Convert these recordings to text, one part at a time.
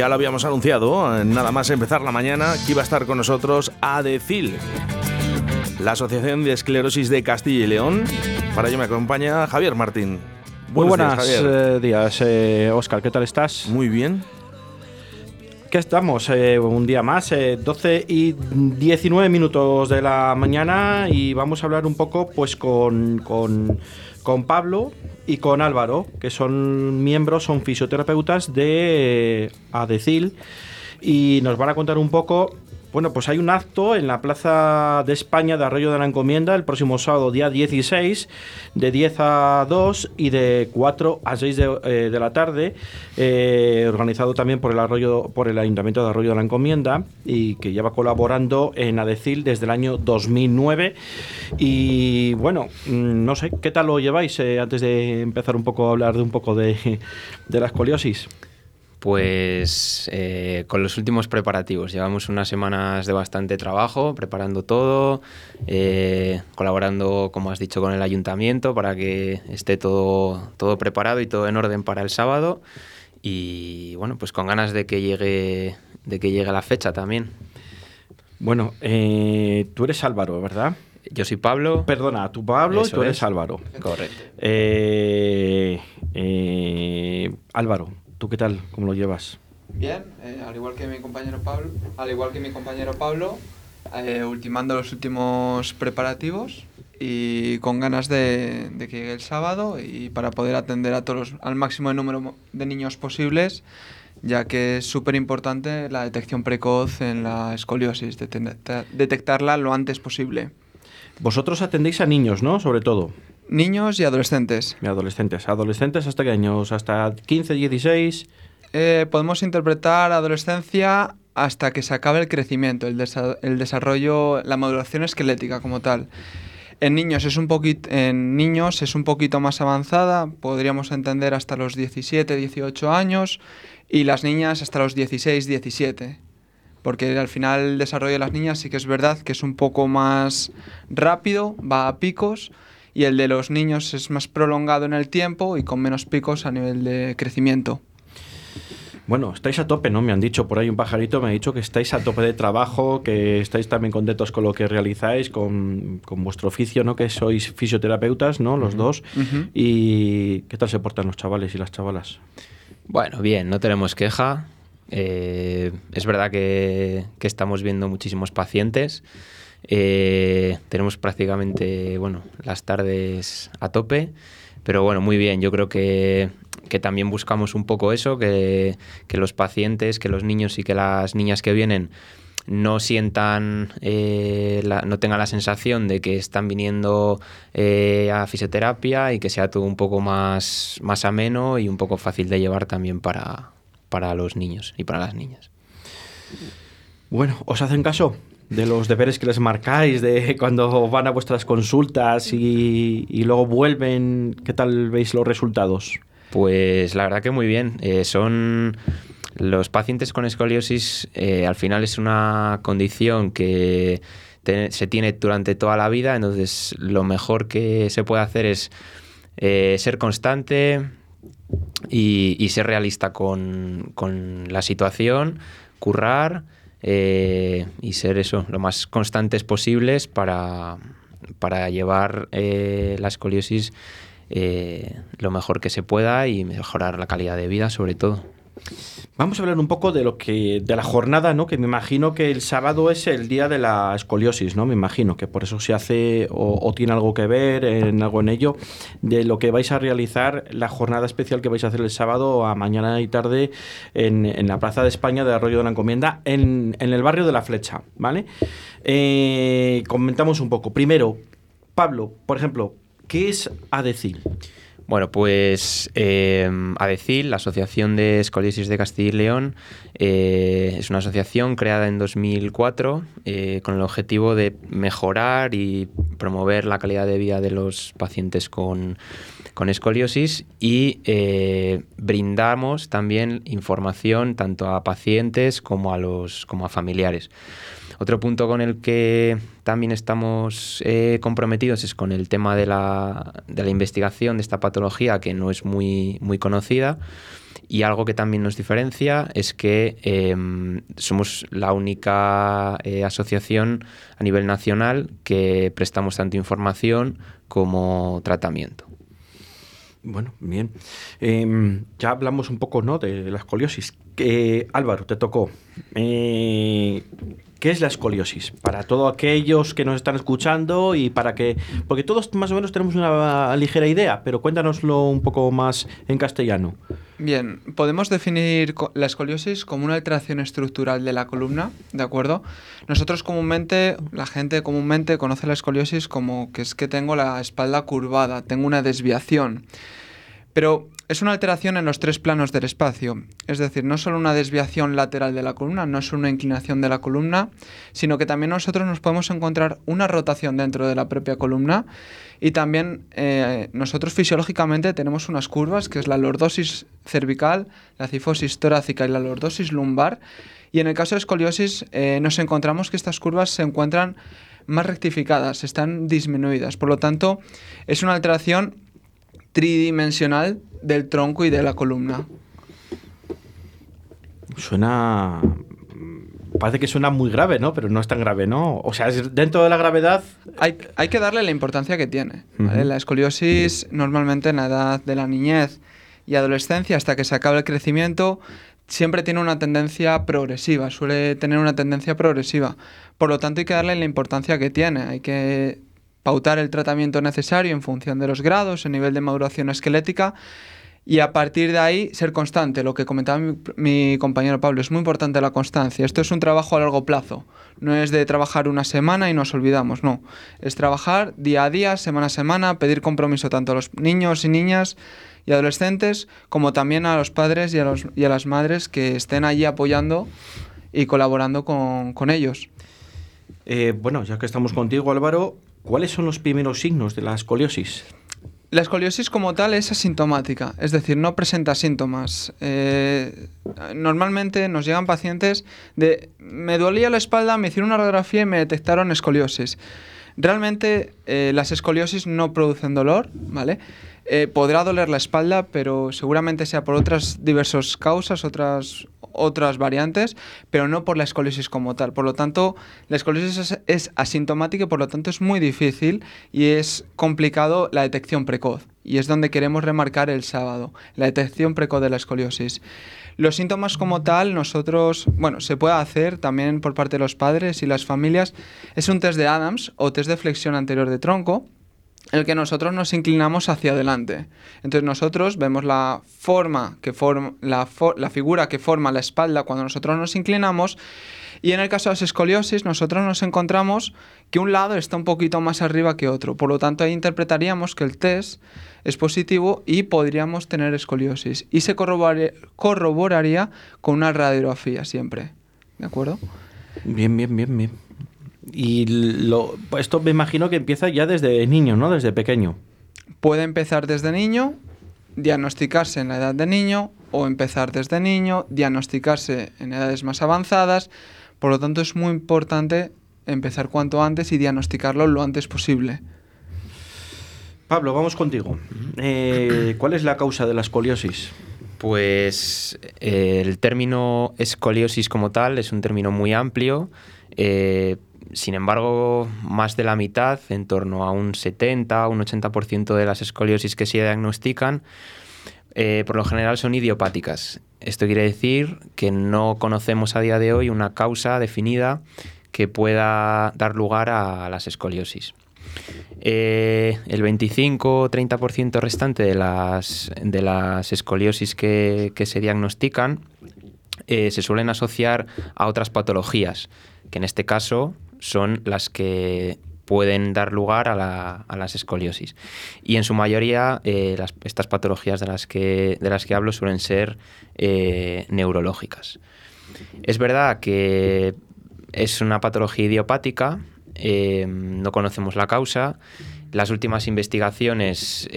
ya lo habíamos anunciado, nada más empezar la mañana, que iba a estar con nosotros ADECIL, la Asociación de Esclerosis de Castilla y León. Para ello me acompaña Javier Martín. Muy buenos días, Oscar. Eh, ¿Qué tal estás? Muy bien. ¿Qué estamos? Eh, un día más, 12 eh, y 19 minutos de la mañana y vamos a hablar un poco pues con, con, con Pablo y con Álvaro, que son miembros, son fisioterapeutas de ADECIL. Y nos van a contar un poco bueno, pues hay un acto en la Plaza de España de Arroyo de la Encomienda el próximo sábado, día 16, de 10 a 2 y de 4 a 6 eh, de, la tarde, eh, organizado también por el, Arroyo, por el Ayuntamiento de Arroyo de la Encomienda y que lleva colaborando en ADECIL desde el año 2009. Y bueno, mm, no sé, ¿qué tal lo lleváis eh, antes de empezar un poco a hablar de un poco de, de la escoliosis? Pues eh, con los últimos preparativos. Llevamos unas semanas de bastante trabajo, preparando todo, eh, colaborando, como has dicho, con el ayuntamiento para que esté todo, todo preparado y todo en orden para el sábado. Y bueno, pues con ganas de que llegue, de que llegue la fecha también. Bueno, eh, tú eres Álvaro, ¿verdad? Yo soy Pablo. Perdona, tú Pablo y tú eres Álvaro. Correcto. Álvaro, ¿Tú qué tal? ¿Cómo lo llevas? Bien, eh, al igual que mi compañero Pablo, al igual que mi compañero Pablo, eh, ultimando los últimos preparativos y con ganas de, que llegue el sábado y para poder atender a todos al máximo número de niños posibles, ya que es súper importante la detección precoz en la escoliosis, detectarla lo antes posible. Vosotros atendéis a niños, ¿no? Sobre todo. Niños y adolescentes. Y adolescentes. ¿Adolescentes hasta qué años? ¿Hasta 15, 16? Eh, podemos interpretar adolescencia hasta que se acabe el crecimiento, el, desarrollo, la maduración esquelética como tal. En niños, es un poquito, en niños es un poquito más avanzada, podríamos entender hasta los 17, 18 años, y las niñas hasta los 16, 17. Porque al final el desarrollo de las niñas sí que es verdad que es un poco más rápido, va a picos, y el de los niños es más prolongado en el tiempo y con menos picos a nivel de crecimiento. Bueno, estáis a tope, ¿no? Me han dicho por ahí un pajarito, me ha dicho que estáis a tope de trabajo, que estáis también contentos con lo que realizáis, con, vuestro oficio, ¿no? Que sois fisioterapeutas, ¿no? Los dos. ¿Y qué tal se portan los chavales y las chavalas? Bueno, bien, no tenemos queja. Eh, es verdad que, que estamos viendo muchísimos pacientes. Eh, tenemos prácticamente bueno, las tardes a tope, pero bueno, muy bien. Yo creo que, también buscamos un poco eso, que, los pacientes, que los niños y que las niñas que vienen no sientan, eh, no tengan la sensación de que están viniendo eh, a fisioterapia y que sea todo un poco más, más ameno y un poco fácil de llevar también para, para los niños y para las niñas. Bueno, ¿os hacen caso? De los deberes que les marcáis, de cuando van a vuestras consultas y, luego vuelven, ¿qué tal veis los resultados? Pues la verdad que muy bien. Eh, son los pacientes con escoliosis, eh, al final es una condición que se tiene durante toda la vida, entonces lo mejor que se puede hacer es eh, ser constante y, ser realista con, con la situación, currar eh, y ser eso, lo más constantes posibles para, para llevar eh, la escoliosis eh, lo mejor que se pueda y mejorar la calidad de vida sobre todo. Vamos a hablar un poco de lo que de la jornada, ¿no? Que me imagino que el sábado es el día de la escoliosis, ¿no? Me imagino que por eso se hace o, tiene algo que ver en algo en ello de lo que vais a realizar la jornada especial que vais a hacer el sábado a mañana y tarde en, la Plaza de España de Arroyo de la Encomienda en, el barrio de la Flecha, ¿vale? Eh, comentamos un poco. Primero, Pablo, por ejemplo, ¿qué es ADECIL? Bueno, pues eh, ADECIL, la Asociación de Escoliosis de Castilla y León, eh, es una asociación creada en 2004 eh, con el objetivo de mejorar y promover la calidad de vida de los pacientes con, escoliosis y eh, brindamos también información tanto a pacientes como a, los, como a familiares. Otro punto con el que también estamos eh, comprometidos es con el tema de la, de la, investigación de esta patología que no es muy, muy conocida. Y algo que también nos diferencia es que eh, somos la única eh, asociación a nivel nacional que prestamos tanto información como tratamiento. Bueno, bien. Eh, ya hablamos un poco ¿no? de la escoliosis. Eh, Álvaro, te tocó. ¿Qué es la escoliosis? Para todos aquellos que nos están escuchando y para que... Porque todos más o menos tenemos una ligera idea, pero cuéntanoslo un poco más en castellano. Bien, podemos definir la escoliosis como una alteración estructural de la columna, ¿de acuerdo? Nosotros comúnmente, la gente comúnmente conoce la escoliosis como que es que tengo la espalda curvada, tengo una desviación. Pero es una alteración en los tres planos del espacio, es decir, no solo una desviación lateral de la columna, no es una inclinación de la columna, sino que también nosotros nos podemos encontrar una rotación dentro de la propia columna y también eh, nosotros fisiológicamente tenemos unas curvas, que es la lordosis cervical, la cifosis torácica y la lordosis lumbar, y en el caso de escoliosis eh, nos encontramos que estas curvas se encuentran más rectificadas, están disminuidas, por lo tanto es una alteración tridimensional del tronco y de la columna. Suena. Parece que suena muy grave, ¿no? Pero no es tan grave, ¿no? O sea, dentro de la gravedad. Hay, hay que darle la importancia que tiene. La escoliosis, normalmente en la edad de la niñez y adolescencia, hasta que se acaba el crecimiento, siempre tiene una tendencia progresiva, suele tener una tendencia progresiva. Por lo tanto, hay que darle la importancia que tiene. Hay que pautar el tratamiento necesario en función de los grados, el nivel de maduración esquelética y a partir de ahí ser constante. Lo que comentaba mi, compañero Pablo, es muy importante la constancia. Esto es un trabajo a largo plazo. No es de trabajar una semana y nos olvidamos, no. Es trabajar día a día, semana a semana, pedir compromiso tanto a los niños y niñas y adolescentes como también a los padres y a, los, y a las madres que estén allí apoyando y colaborando con, con ellos. Eh, bueno, ya que estamos contigo, Álvaro, ¿Cuáles son los primeros signos de la escoliosis? La escoliosis como tal es asintomática, es decir, no presenta síntomas. Eh, normalmente nos llegan pacientes de me dolía la espalda, me hicieron una radiografía y me detectaron escoliosis. Realmente eh, las escoliosis no producen dolor, ¿vale? Eh, podrá doler la espalda, pero seguramente sea por otras diversas causas, otras, otras variantes, pero no por la escoliosis como tal. Por lo tanto, la escoliosis es, asintomática y por lo tanto es muy difícil y es complicado la detección precoz. Y es donde queremos remarcar el sábado, la detección precoz de la escoliosis. Los síntomas como tal, nosotros, bueno, se puede hacer también por parte de los padres y las familias, es un test de Adams o test de flexión anterior de tronco, el que nosotros nos inclinamos hacia adelante. Entonces nosotros vemos la forma que forma la, la, figura que forma la espalda cuando nosotros nos inclinamos y en el caso de las escoliosis nosotros nos encontramos que un lado está un poquito más arriba que otro. Por lo tanto ahí interpretaríamos que el test es positivo y podríamos tener escoliosis y se corroboraría con una radiografía siempre. ¿De acuerdo? Bien, bien, bien, bien. Y lo, esto me imagino que empieza ya desde niño, ¿no? Desde pequeño. Puede empezar desde niño, diagnosticarse en la edad de niño o empezar desde niño, diagnosticarse en edades más avanzadas. Por lo tanto, es muy importante empezar cuanto antes y diagnosticarlo lo antes posible. Pablo, vamos contigo. Eh, ¿Cuál es la causa de la escoliosis? Pues eh, el término escoliosis como tal es un término muy amplio. Eh, sin embargo, más de la mitad, en torno a un 70, un 80% de las escoliosis que se diagnostican, eh, por lo general son idiopáticas. Esto quiere decir que no conocemos a día de hoy una causa definida que pueda dar lugar a las escoliosis. Eh, el 25-30% restante de las, de las escoliosis que, se diagnostican eh, se suelen asociar a otras patologías, que en este caso son las que pueden dar lugar a, las escoliosis. Y en su mayoría eh, estas patologías de las, que, de las que hablo suelen ser eh, neurológicas. Es verdad que es una patología idiopática, eh, no conocemos la causa, las últimas investigaciones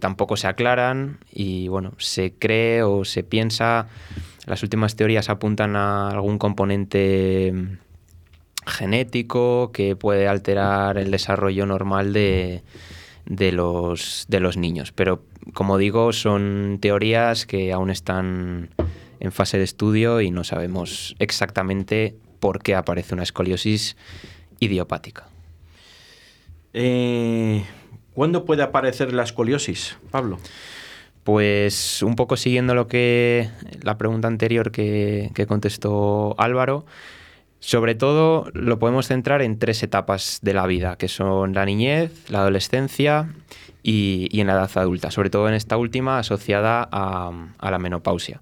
tampoco se aclaran y bueno, se cree o se piensa, las últimas teorías apuntan a algún componente genético que puede alterar el desarrollo normal de, de, los, de los niños. Pero, como digo, son teorías que aún están en fase de estudio y no sabemos exactamente por qué aparece una escoliosis idiopática. Eh, ¿Cuándo puede aparecer la escoliosis, Pablo? Pues un poco siguiendo lo que la pregunta anterior que, contestó Álvaro, sobre todo lo podemos centrar en tres etapas de la vida, que son la niñez, la adolescencia y, en la edad adulta, sobre todo en esta última asociada a, la menopausia.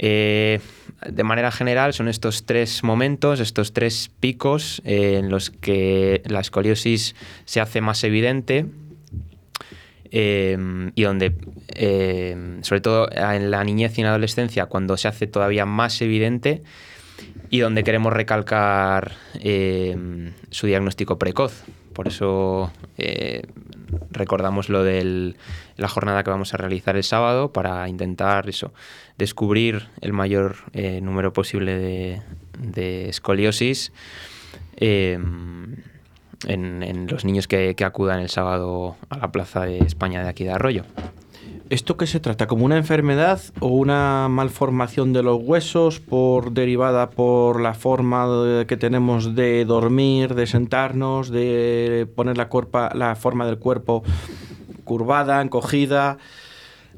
Eh, de manera general son estos tres momentos, estos tres picos eh, en los que la escoliosis se hace más evidente Em, y donde, sobre todo en la niñez y en la adolescencia, cuando se hace todavía más evidente y donde queremos recalcar em, su diagnóstico precoz. Por eso eh, recordamos lo de la jornada que vamos a realizar el sábado para intentar eso, descubrir el mayor eh, número posible de, de escoliosis en, los niños que, acudan el sábado a la Plaza de España de aquí de Arroyo. ¿Esto qué se trata? ¿Como una enfermedad o una malformación de los huesos por derivada por la forma que tenemos de dormir, de sentarnos, de poner la, la forma del cuerpo curvada, encogida?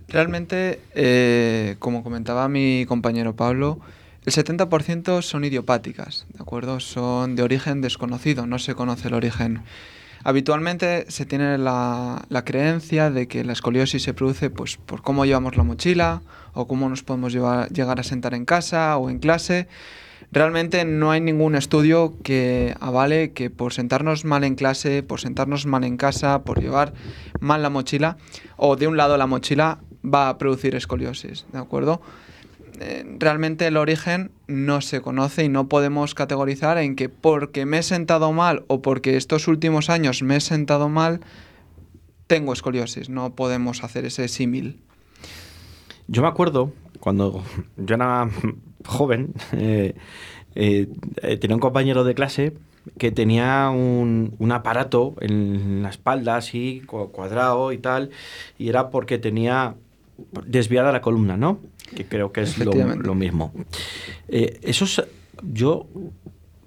Realmente, eh, como comentaba mi compañero Pablo, el 70% son idiopáticas, ¿de acuerdo? Son de origen desconocido, no se conoce el origen. Habitualmente se tiene la, creencia de que la escoliosis se produce pues, por cómo llevamos la mochila o cómo nos podemos llegar a sentar en casa o en clase. Realmente no hay ningún estudio que avale que por sentarnos mal en clase, por sentarnos mal en casa, por llevar mal la mochila o de un lado la mochila va a producir escoliosis, ¿de acuerdo? Eh, realmente el origen no se conoce y no podemos categorizar en que porque me he sentado mal o porque estos últimos años me he sentado mal, tengo escoliosis. No podemos hacer ese símil. Yo me acuerdo cuando yo era joven, eh, eh, tenía un compañero de clase que tenía un, un, aparato en la espalda así, cuadrado y tal, y era porque tenía desviada la columna, ¿no? Que creo que es lo, mismo. Eh, eso yo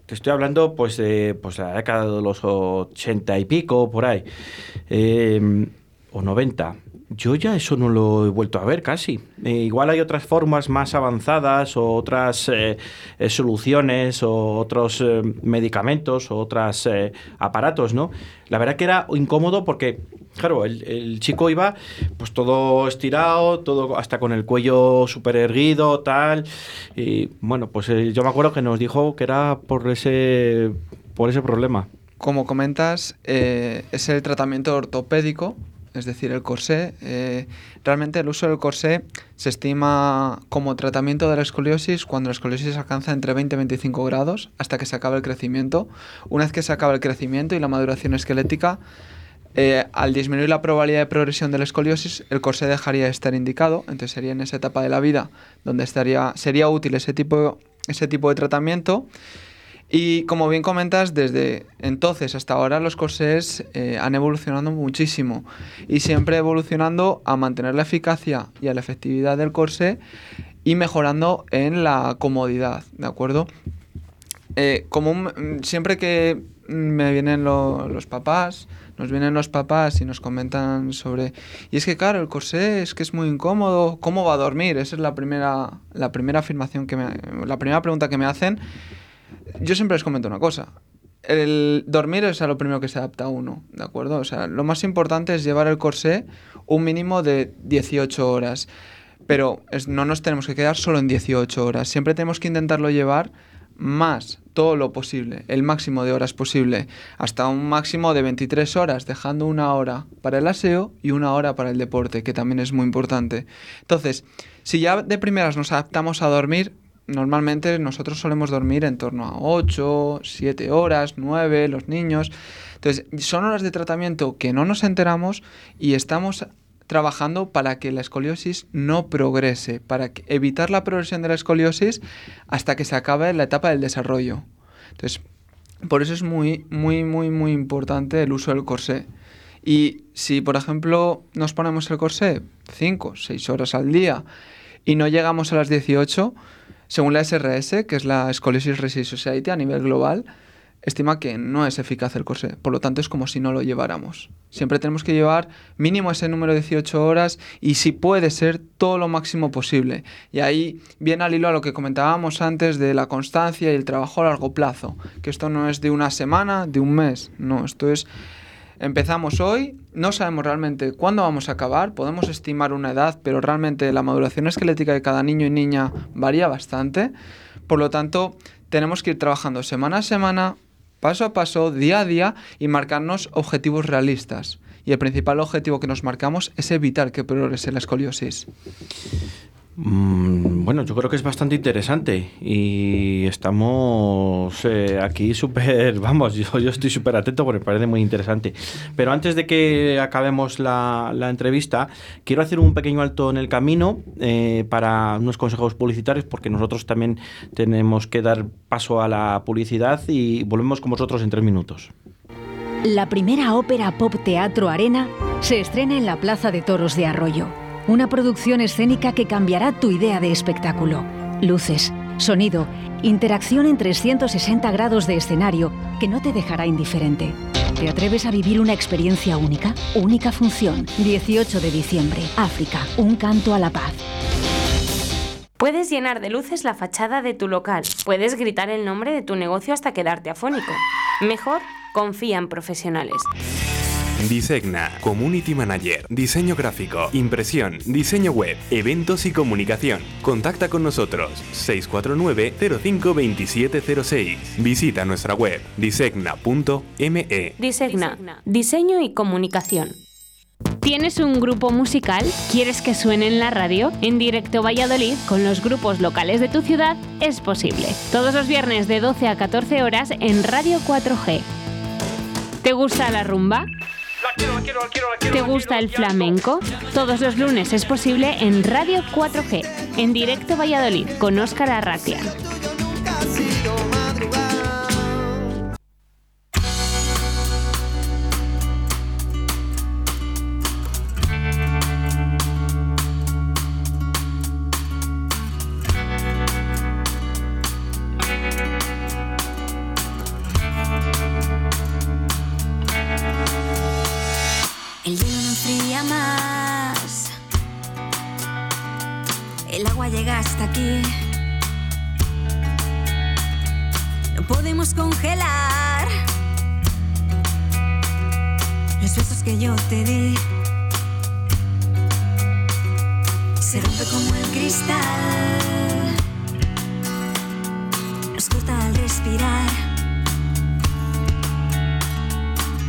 te estoy hablando pues de pues, la década de los ochenta y pico, por ahí, eh, o noventa. Yo ya eso no lo he vuelto a ver casi. Eh, igual hay otras formas más avanzadas o otras eh, eh, soluciones o otros medicamentos o otros aparatos, ¿no? La verdad que era incómodo porque, claro, el, chico iba pues todo estirado, todo hasta con el cuello súper erguido, tal. Y bueno, pues yo me acuerdo que nos dijo que era por ese, por ese problema. Como comentas, es el tratamiento ortopédico es decir, el corsé. Eh, realmente el uso del corsé se estima como tratamiento de la escoliosis cuando la escoliosis alcanza entre 20 y 25 grados hasta que se acaba el crecimiento. Una vez que se acaba el crecimiento y la maduración esquelética, eh, al disminuir la probabilidad de progresión de la escoliosis, el corsé dejaría de estar indicado, entonces sería en esa etapa de la vida donde estaría, sería útil ese tipo, ese tipo de tratamiento. Y como bien comentas, desde entonces hasta ahora los corsés eh, han evolucionado muchísimo y siempre evolucionando a mantener la eficacia y a la efectividad del corsé y mejorando en la comodidad, ¿de acuerdo? Eh, como siempre que me vienen los papás, nos vienen los papás y nos comentan sobre... Y es que claro, el corsé es que es muy incómodo, ¿cómo va a dormir? Esa es la primera, la primera afirmación que me... La primera pregunta que me hacen yo siempre les comento una cosa. El dormir es a lo primero que se adapta a uno, ¿de acuerdo? O sea, lo más importante es llevar el corsé un mínimo de 18 horas. Pero no nos tenemos que quedar solo en 18 horas. Siempre tenemos que intentarlo llevar más, todo lo posible, el máximo de horas posible, hasta un máximo de 23 horas, dejando una hora para el aseo y una hora para el deporte, que también es muy importante. Entonces, si ya de primeras nos adaptamos a dormir, normalmente nosotros solemos dormir en torno a 8, 7 horas, 9, los niños. Entonces, son horas de tratamiento que no nos enteramos y estamos trabajando para que la escoliosis no progrese, para evitar la progresión de la escoliosis hasta que se acabe la etapa del desarrollo. Entonces, Por eso es muy, muy, muy, muy importante el uso del corsé. Y si, por ejemplo, nos ponemos el corsé 5, 6 horas al día y no llegamos a las 18, según la SRS, que es la Scoliosis Resist Society a nivel global, estima que no es eficaz el corsé. Por lo tanto, es como si no lo lleváramos. Siempre tenemos que llevar mínimo ese número de 18 horas y si puede ser todo lo máximo posible. Y ahí viene al hilo a lo que comentábamos antes de la constancia y el trabajo a largo plazo. Que esto no es de una semana, de un mes. No, esto es... Empezamos hoy, no sabemos realmente cuándo vamos a acabar, podemos estimar una edad, pero realmente la maduración esquelética de cada niño y niña varía bastante. Por lo tanto, tenemos que ir trabajando semana a semana, paso a paso, día a día y marcarnos objetivos realistas. Y el principal objetivo que nos marcamos es evitar que progrese la escoliosis. Mm, bueno, yo creo que es bastante interesante y estamos eh, aquí súper, vamos, yo, estoy súper atento porque parece muy interesante. Pero antes de que acabemos la, la entrevista, quiero hacer un pequeño alto en el camino eh, para unos consejos publicitarios porque nosotros también tenemos que dar paso a la publicidad y volvemos con vosotros en tres minutos. La primera ópera pop teatro arena se estrena en la Plaza de Toros de Arroyo una producción escénica que cambiará tu idea de espectáculo. Luces, sonido, interacción en 360 grados de escenario que no te dejará indiferente. ¿Te atreves a vivir una experiencia única? Única función. 18 de diciembre. África. Un canto a la paz. Puedes llenar de luces la fachada de tu local. Puedes gritar el nombre de tu negocio hasta quedarte afónico. Mejor, confía en profesionales. Disegna, Community Manager, Diseño Gráfico, Impresión, Diseño Web, Eventos y Comunicación. Contacta con nosotros 649-052706. Visita nuestra web disegna.me. Disegna, Diseño y Comunicación. ¿Tienes un grupo musical? ¿Quieres que suene en la radio? En directo Valladolid, con los grupos locales de tu ciudad, es posible. Todos los viernes de 12 a 14 horas en Radio 4G. ¿Te gusta la rumba? ¿Te gusta el flamenco? Todos los lunes es posible en Radio 4G, en directo Valladolid, con Óscar Arratia.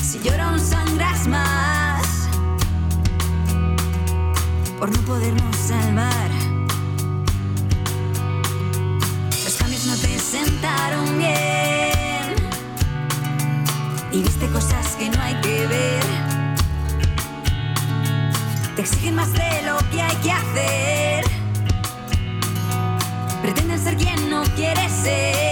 Si lloro sangras más por no podernos salvar. Los cambios no te sentaron bien y viste cosas que no hay que ver. Te exigen más de lo que hay que hacer. Pretenden ser quien no quieres ser.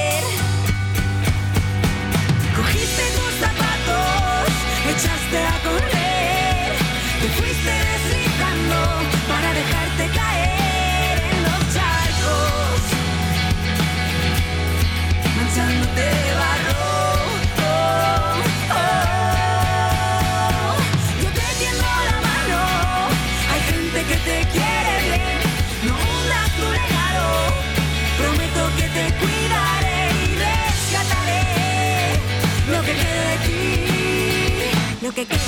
Que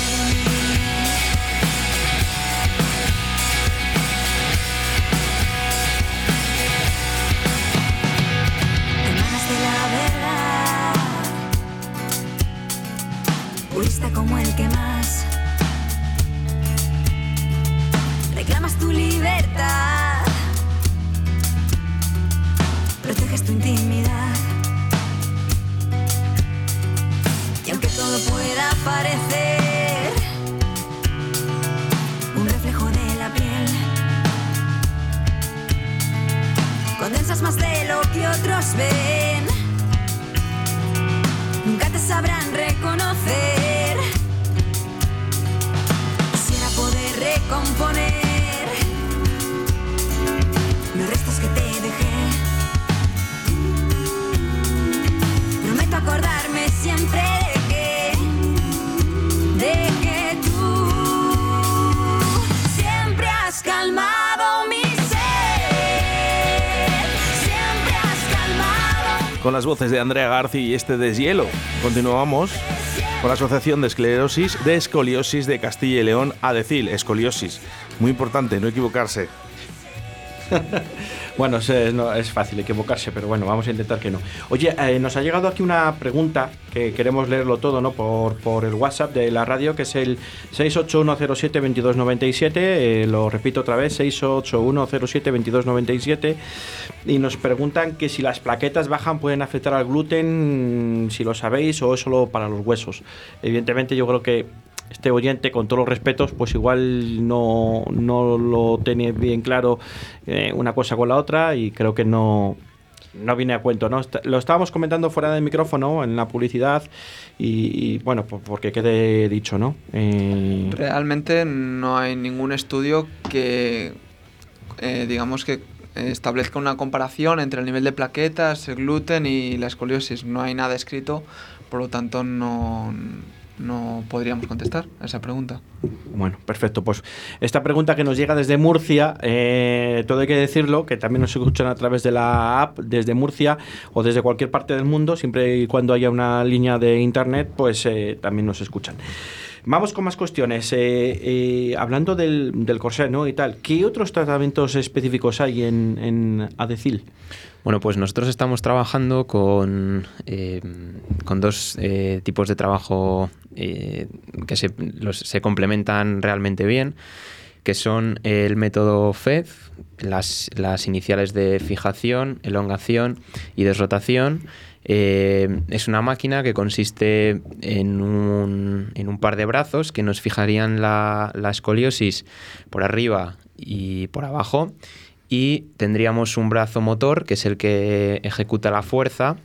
voces de Andrea Garci y este deshielo. Continuamos con la Asociación de Esclerosis de Escoliosis de Castilla y León, ADECIL, escoliosis. Muy importante, no equivocarse. Bueno, es, no, es fácil equivocarse, pero bueno, vamos a intentar que no. Oye, eh, nos ha llegado aquí una pregunta que queremos leerlo todo, ¿no? Por, por el WhatsApp de la radio, que es el 681072297. eh, lo repito otra vez, 681072297. Y nos preguntan que si las plaquetas bajan pueden afectar al gluten, si lo sabéis, o es solo para los huesos. Evidentemente, yo creo que este oyente, con todos los respetos, pues igual no, no lo tiene bien claro eh, una cosa con la otra y creo que no, no viene a cuento. ¿no? Lo estábamos comentando fuera del micrófono, en la publicidad, y, bueno, por- porque quede dicho, ¿no? Eh, Realmente no hay ningún estudio que, eh, digamos que establezca una comparación entre el nivel de plaquetas, el gluten y la escoliosis. No hay nada escrito, por lo tanto no, no podríamos contestar a esa pregunta. Bueno, perfecto. Pues esta pregunta que nos llega desde Murcia, eh, todo hay que decirlo, que también nos escuchan a través de la app desde Murcia o desde cualquier parte del mundo, siempre y cuando haya una línea de internet, pues eh, también nos escuchan. Vamos con más cuestiones. Eh, eh, hablando del, del ¿no? Y tal, ¿qué otros tratamientos específicos hay en, en Adecil? Bueno, pues nosotros estamos trabajando con, eh, con dos tipos de trabajo que se, complementan realmente bien, que son el método FED, las iniciales de fijación, elongación y desrotación. Eh, es una máquina que consiste en un, par de brazos que nos fijarían la, escoliosis por arriba y por abajo. Y tendríamos un brazo motor que es el que ejecuta la fuerza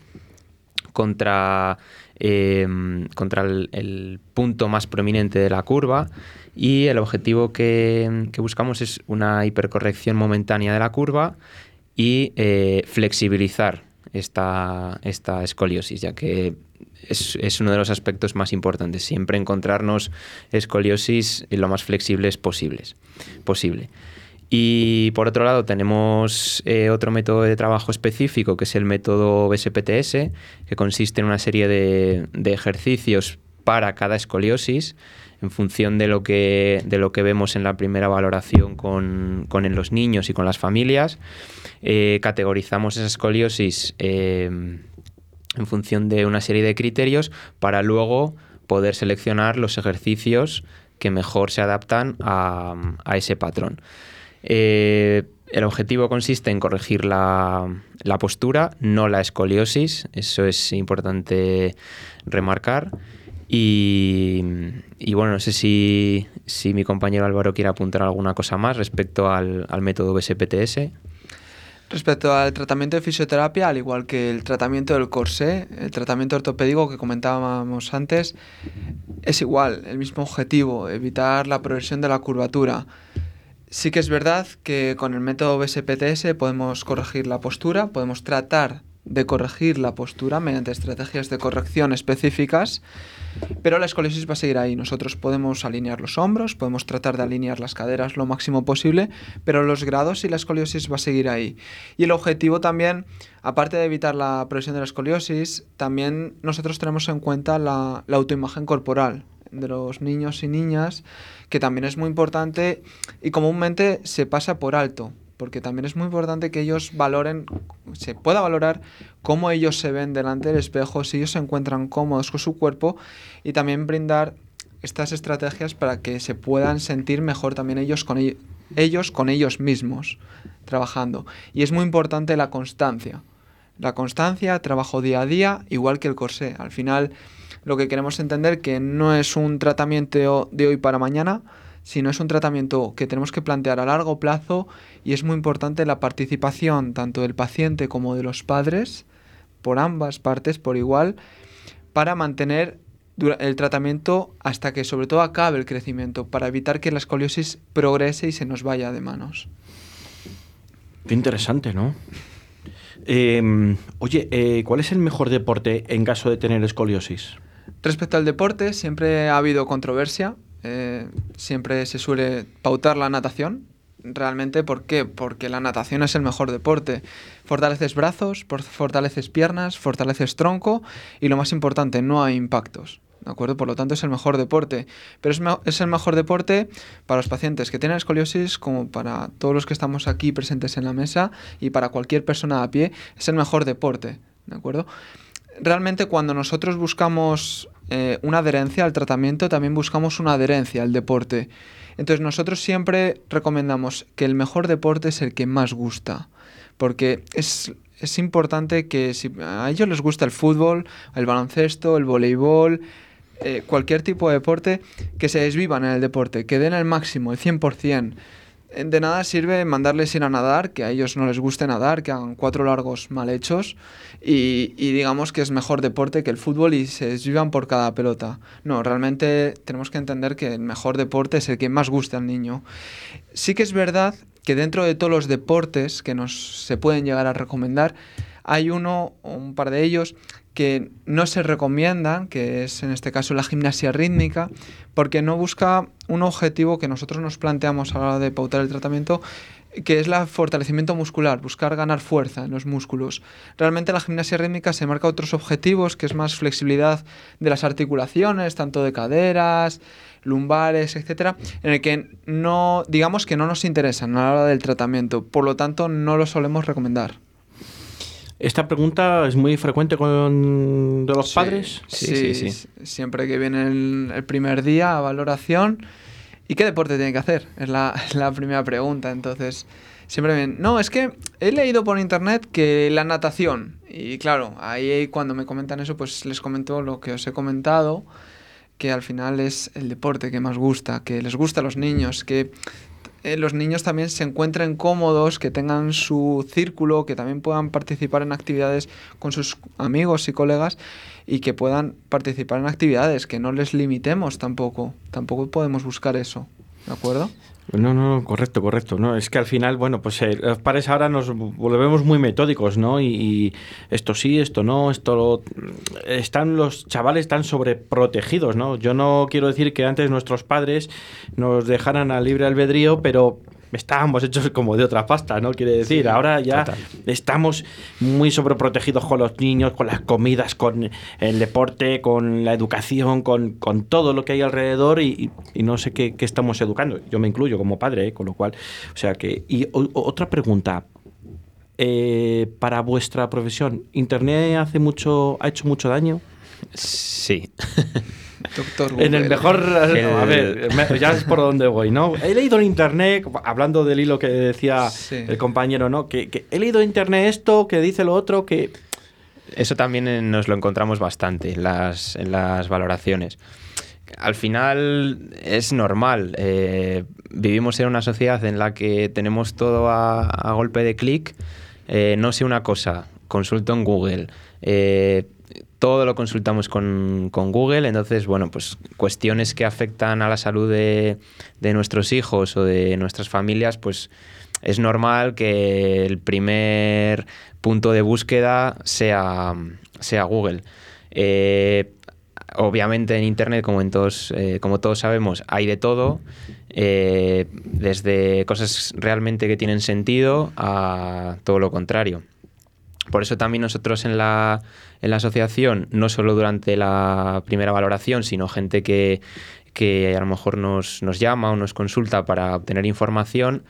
contra, eh, contra el, punto más prominente de la curva. Y el objetivo que, que buscamos es una hipercorrección momentánea de la curva y eh, flexibilizar esta, esta escoliosis, ya que es, es uno de los aspectos más importantes, siempre encontrarnos escoliosis lo más flexibles posibles, posible. Y por otro lado tenemos eh, otro método de trabajo específico que es el método BSPTS, que consiste en una serie de, de ejercicios para cada escoliosis en función de lo que, de lo que vemos en la primera valoración con, con los niños y con las familias. Eh, categorizamos esa escoliosis eh, en función de una serie de criterios para luego poder seleccionar los ejercicios que mejor se adaptan a, a ese patrón. Eh, el objetivo consiste en corregir la, la postura, no la escoliosis, eso es importante remarcar. Y, y bueno, no sé si, si mi compañero Álvaro quiere apuntar alguna cosa más respecto al, al método BSPTS. Respecto al tratamiento de fisioterapia, al igual que el tratamiento del corsé, el tratamiento ortopédico que comentábamos antes, es igual, el mismo objetivo, evitar la progresión de la curvatura. Sí que es verdad que con el método BSPTS podemos corregir la postura, podemos tratar de corregir la postura mediante estrategias de corrección específicas, pero la escoliosis va a seguir ahí. Nosotros podemos alinear los hombros, podemos tratar de alinear las caderas lo máximo posible, pero los grados y la escoliosis va a seguir ahí. Y el objetivo también, aparte de evitar la progresión de la escoliosis, también nosotros tenemos en cuenta la, la autoimagen corporal de los niños y niñas, que también es muy importante y comúnmente se pasa por alto porque también es muy importante que ellos valoren, se pueda valorar cómo ellos se ven delante del espejo, si ellos se encuentran cómodos con su cuerpo y también brindar estas estrategias para que se puedan sentir mejor también ellos con, ellos, con ellos mismos trabajando. Y es muy importante la constancia. La constancia, trabajo día a día, igual que el corsé. Al final, lo que queremos entender que no es un tratamiento de hoy para mañana, sino es un tratamiento que tenemos que plantear a largo plazo y es muy importante la participación tanto del paciente como de los padres, por ambas partes por igual, para mantener el tratamiento hasta que sobre todo acabe el crecimiento, para evitar que la escoliosis progrese y se nos vaya de manos. Qué interesante, ¿no? Eh, oye, eh, ¿cuál es el mejor deporte en caso de tener escoliosis? Respecto al deporte, siempre ha habido controversia. Eh, siempre se suele pautar la natación. Realmente, ¿por qué? Porque la natación es el mejor deporte. Fortaleces brazos, fortaleces piernas, fortaleces tronco y lo más importante, no hay impactos. ¿De acuerdo? Por lo tanto, es el mejor deporte. Pero es, es el mejor deporte para los pacientes que tienen escoliosis, como para todos los que estamos aquí presentes en la mesa y para cualquier persona a pie. Es el mejor deporte. ¿De acuerdo? realmente cuando nosotros buscamos eh, una adherencia al tratamiento, también buscamos una adherencia al deporte. Entonces nosotros siempre recomendamos que el mejor deporte es el que más gusta, porque es, es importante que si a ellos les gusta el fútbol, el baloncesto, el voleibol, eh, cualquier tipo de deporte, que se desvivan en el deporte, que den el máximo, el 100%. Eh, De nada sirve mandarles ir a nadar, que a ellos no les guste nadar, que hagan cuatro largos mal hechos y, digamos que es mejor deporte que el fútbol y se desvivan por cada pelota. No, realmente tenemos que entender que el mejor deporte es el que más gusta al niño. Sí que es verdad que dentro de todos los deportes que nos se pueden llegar a recomendar, hay uno o un par de ellos que no se recomiendan, que es en este caso la gimnasia rítmica, porque no busca un objetivo que nosotros nos planteamos a la hora de pautar el tratamiento, que es el fortalecimiento muscular, buscar ganar fuerza en los músculos. Realmente la gimnasia rítmica se marca otros objetivos, que es más flexibilidad de las articulaciones, tanto de caderas, lumbares, etcétera, en el que no, digamos que no nos interesan a la hora del tratamiento, por lo tanto no lo solemos recomendar. Esta pregunta es muy frecuente con de los Sí, padres. Sí, Sí, sí, Siempre que viene el, el primer día a valoración. ¿Y qué deporte tiene que hacer? Es la, la primera pregunta. Entonces, siempre ven. No, es que he leído por internet que la natación. Y claro, ahí cuando me comentan eso, pues les comento lo que os he comentado. Que al final es el deporte que más gusta, que les gusta a los niños, que eh, los niños también se encuentren cómodos, que tengan su círculo, que también puedan participar en actividades con sus amigos y colegas y que puedan participar en actividades, que no les limitemos tampoco. Tampoco podemos buscar eso, ¿de acuerdo? No, no, correcto, correcto. No, es que al final, bueno, pues eh, los padres ahora nos volvemos muy metódicos, ¿no? Y, y esto sí, esto no, esto lo... Están los chavales tan sobreprotegidos, ¿no? Yo no quiero decir que antes nuestros padres nos dejaran a libre albedrío, pero estábamos hechos como de otra pasta, ¿no? Quiere decir, ahora ya total. estamos muy sobreprotegidos con los niños, con las comidas, con el deporte, con la educación, con, con todo lo que hay alrededor y, y no sé qué, qué estamos educando. Yo me incluyo como padre, ¿eh? con lo cual, o sea que... Y o- otra pregunta. eh, para vuestra profesión, ¿Internet hace mucho, ha hecho mucho daño? Sí. Doctor En el Google. mejor. no, a ver, ya es por donde voy, ¿no? He leído en internet, hablando del hilo que decía Sí. el compañero, ¿no? Que, que he leído en internet esto, que dice lo otro, que. Eso también eh, nos lo encontramos bastante en las, en las valoraciones. Al final es normal. eh, vivimos en una sociedad en la que tenemos todo a, a golpe de clic. Eh, no sé una cosa, consulto en Google. eh, todo lo consultamos con, con Google, entonces, bueno, pues cuestiones que afectan a la salud de, de nuestros hijos o de nuestras familias, pues es normal que el primer punto de búsqueda sea, sea Google. Eh, obviamente en Internet, como, en todos, eh, como todos sabemos, hay de todo, eh, desde cosas realmente que tienen sentido a todo lo contrario. Por eso también nosotros en la, en la asociación, no solo durante la primera valoración, sino gente que, que a lo mejor nos, nos llama o nos consulta para obtener información,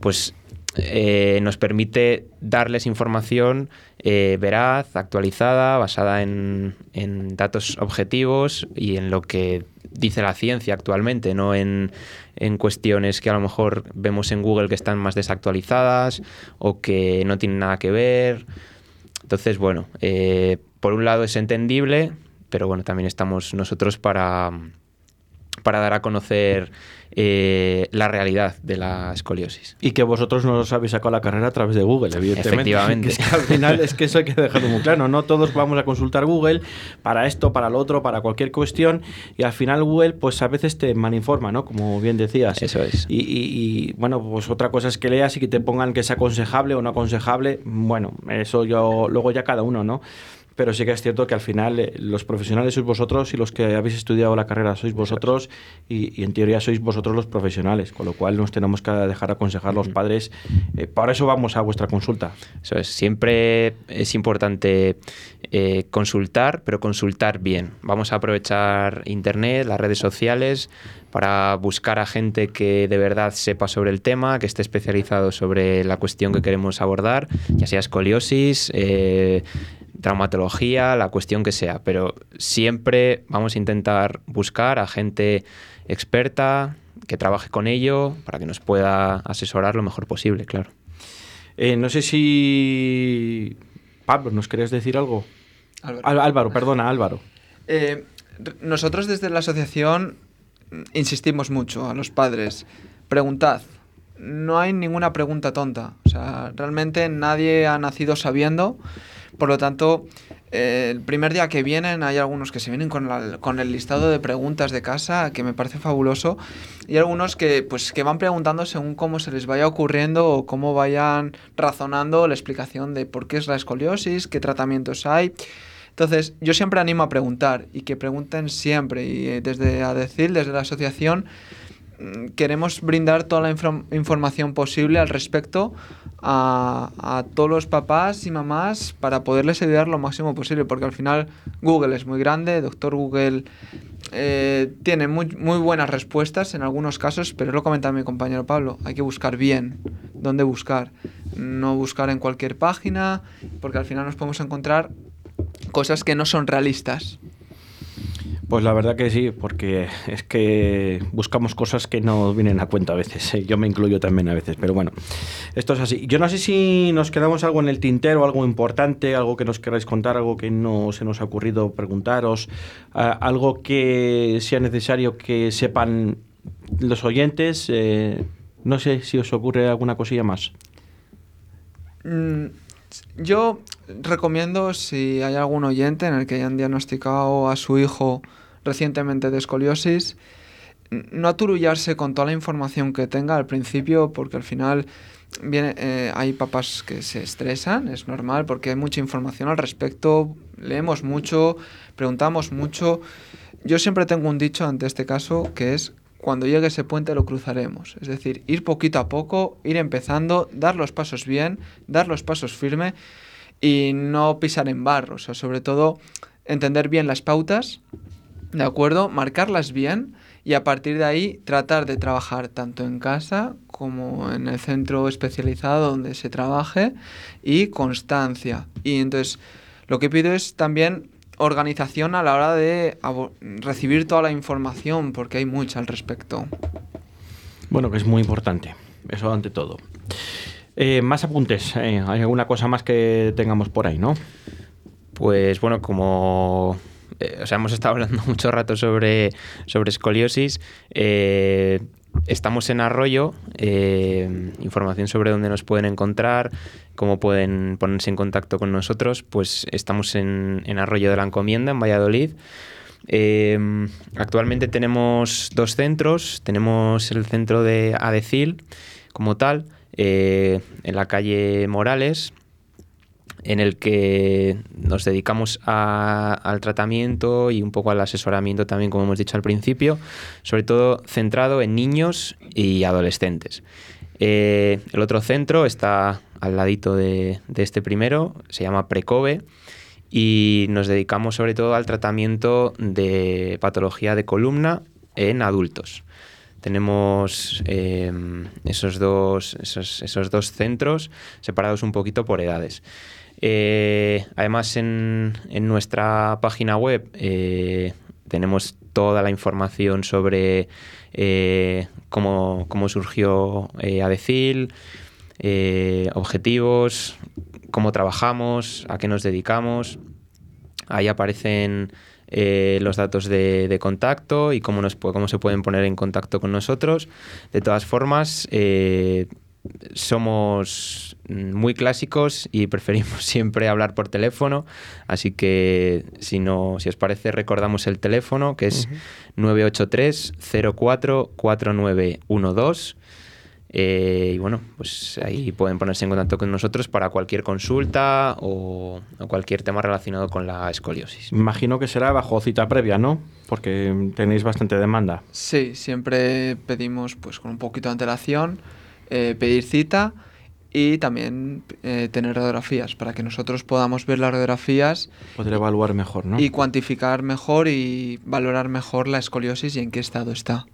pues eh, nos permite darles información eh, veraz, actualizada, basada en, en datos objetivos y en lo que dice la ciencia actualmente, no en, en cuestiones que a lo mejor vemos en Google que están más desactualizadas o que no tienen nada que ver. Entonces, bueno, eh, por un lado es entendible, pero bueno, también estamos nosotros para, para dar a conocer eh, la realidad de la escoliosis. Y que vosotros no os habéis sacado la carrera a través de Google, evidentemente. Efectivamente. Es que al final es que eso hay que dejarlo muy claro. No todos vamos a consultar Google para esto, para lo otro, para cualquier cuestión. Y al final Google, pues a veces te malinforma, ¿no? Como bien decías. Eso es. Y, y- y, bueno, pues otra cosa es que leas y que te pongan que es aconsejable o no aconsejable. Bueno, eso yo luego ya cada uno, ¿no? Pero sí que es cierto que al final eh, los profesionales sois vosotros y los que habéis estudiado la carrera sois vosotros y, y en teoría sois vosotros los profesionales, con lo cual nos tenemos que dejar aconsejar los padres. Eh, para eso vamos a vuestra consulta. Eso es, siempre es importante eh, consultar, pero consultar bien. Vamos a aprovechar Internet, las redes sociales, para buscar a gente que de verdad sepa sobre el tema, que esté especializado sobre la cuestión que queremos abordar, ya sea escoliosis, eh, traumatología, la cuestión que sea. Pero siempre vamos a intentar buscar a gente experta que trabaje con ello para que nos pueda asesorar lo mejor posible, claro. Eh, no sé si... Pablo, ¿nos querías decir algo? Álvaro. Al- Álvaro, perdona, Álvaro. Eh, nosotros desde la asociación insistimos mucho a los padres. Preguntad. No hay ninguna pregunta tonta. O sea, realmente nadie ha nacido sabiendo. Por lo tanto, eh, el primer día que vienen, hay algunos que se vienen con, la- con el listado de preguntas de casa, que me parece fabuloso. Y algunos que, pues, que van preguntando según cómo se les vaya ocurriendo o cómo vayan razonando la explicación de por qué es la escoliosis, qué tratamientos hay. Entonces, yo siempre animo a preguntar y que pregunten siempre. Y eh, desde ADECIL, desde la asociación, queremos brindar toda la inform- información posible al respecto a, a todos los papás y mamás para poderles ayudar lo máximo posible, porque al final Google es muy grande, Doctor Google eh, tiene muy, muy buenas respuestas en algunos casos, pero lo comentaba mi compañero Pablo, hay que buscar bien dónde buscar, no buscar en cualquier página, porque al final nos podemos encontrar cosas que no son realistas. Pues la verdad que sí, porque es que buscamos cosas que no vienen a cuenta a veces. ¿eh? Yo me incluyo también a veces, pero bueno, esto es así. Yo no sé si nos quedamos algo en el tintero, algo importante, algo que nos queráis contar, algo que no se nos ha ocurrido preguntaros, algo que sea necesario que sepan los oyentes. eh, no sé si os ocurre alguna cosilla más. Mm, Yo recomiendo si hay algún oyente en el que hayan diagnosticado a su hijo recientemente de escoliosis, no aturullarse con toda la información que tenga al principio, porque al final viene, eh, hay papás que se estresan, es normal, porque hay mucha información al respecto, leemos mucho, preguntamos mucho. Yo siempre tengo un dicho ante este caso que es cuando llegue ese puente lo cruzaremos. Es decir, ir poquito a poco, ir empezando, dar los pasos bien, dar los pasos firme y no pisar en barro. O sea, sobre todo entender bien las pautas, ¿de acuerdo? Marcarlas bien y a partir de ahí tratar de trabajar tanto en casa como en el centro especializado donde se trabaje y constancia. Y entonces lo que pido es también organización a la hora de recibir toda la información porque hay mucha al respecto. Bueno, que es muy importante, eso ante todo. Eh, más apuntes, eh, ¿hay alguna cosa más que tengamos por ahí, no? Pues bueno, como eh, o sea, hemos estado hablando mucho rato sobre, sobre escoliosis, estamos en Arroyo, información sobre dónde nos pueden encontrar, cómo pueden ponerse en contacto con nosotros, pues estamos en, en Arroyo de la Encomienda, en Valladolid. Actualmente tenemos dos centros, tenemos el centro de Adecil como tal, eh, en la calle Morales, en el que nos dedicamos al tratamiento y un poco al asesoramiento también, como hemos dicho al principio, sobre todo centrado en niños y adolescentes. Eh, el otro centro está al ladito de, de este primero, se llama Precove y nos dedicamos sobre todo al tratamiento de patología de columna en adultos. Tenemos eh, esos, dos, esos, esos dos centros separados un poquito por edades. Eh, además, en, en nuestra página web eh, tenemos toda la información sobre eh, cómo, cómo surgió Adecil, objetivos, cómo trabajamos, a qué nos dedicamos. Ahí aparecen eh, los datos de, de contacto y cómo, nos, cómo se pueden poner en contacto con nosotros. De todas formas, eh, somos muy clásicos y preferimos siempre hablar por teléfono, así que si no, si os parece, recordamos el teléfono que es 983 04 4912. Eh, y bueno, pues ahí pueden ponerse en contacto con nosotros para cualquier consulta o, o cualquier tema relacionado con la escoliosis. Imagino que será bajo cita previa, ¿no? Porque tenéis bastante demanda. Sí, siempre pedimos pues con un poquito de antelación eh, pedir cita y también eh, tener radiografías para que nosotros podamos ver las radiografías Poder evaluar mejor, ¿no? y cuantificar mejor y valorar mejor la escoliosis y en qué estado está.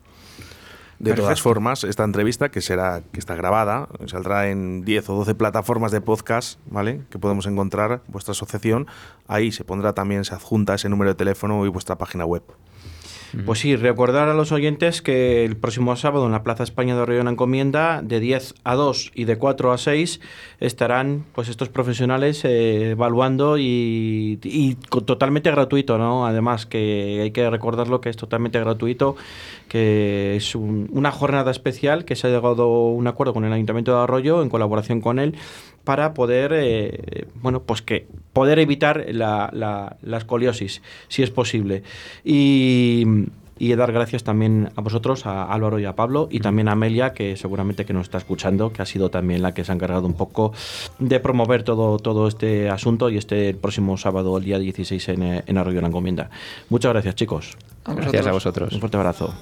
De todas formas, esta entrevista que será que está grabada, saldrá en 10 o 12 plataformas de podcast, ¿vale? Que podemos encontrar vuestra asociación. Ahí se pondrá también, se adjunta ese número de teléfono y vuestra página web. Pues sí, recordar a los oyentes que el próximo sábado en la Plaza España de Arroyo en Encomienda, de 10 a 2 y de 4 a 6, estarán pues estos profesionales eh, evaluando y, totalmente gratuito, ¿no? Además, que hay que recordarlo que es totalmente gratuito, que es un- una jornada especial que se ha llegado a un acuerdo con el Ayuntamiento de Arroyo en colaboración con él para poder, eh, bueno, pues que poder evitar la, la- la escoliosis, si es posible. Y, y dar gracias también a vosotros, a Álvaro y a Pablo, y también a Amelia, que seguramente que nos está escuchando, que ha sido también la que se ha encargado un poco de promover todo, todo este asunto y este el próximo sábado, el día 16, en, eh, en Arroyo de la Encomienda. Muchas gracias, chicos. A Gracias a vosotros. vosotros. Un fuerte abrazo.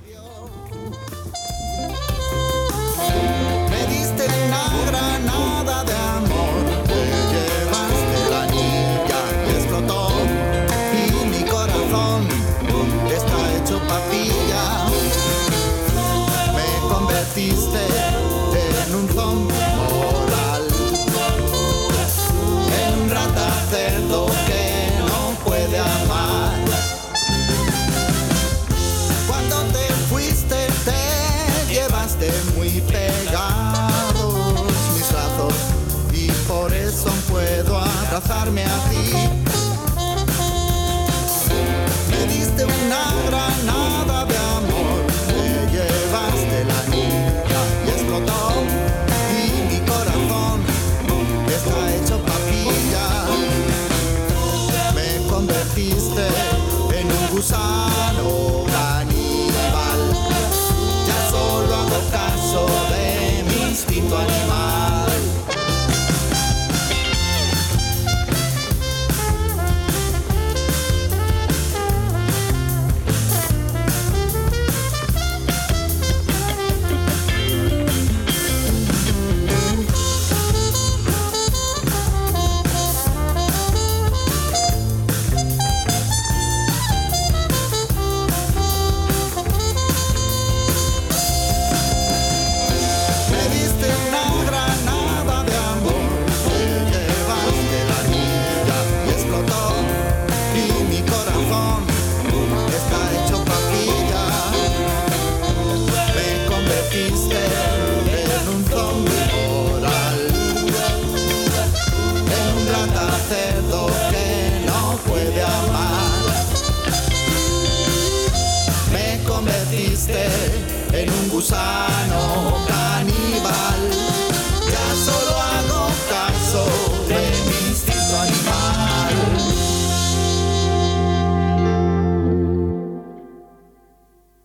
En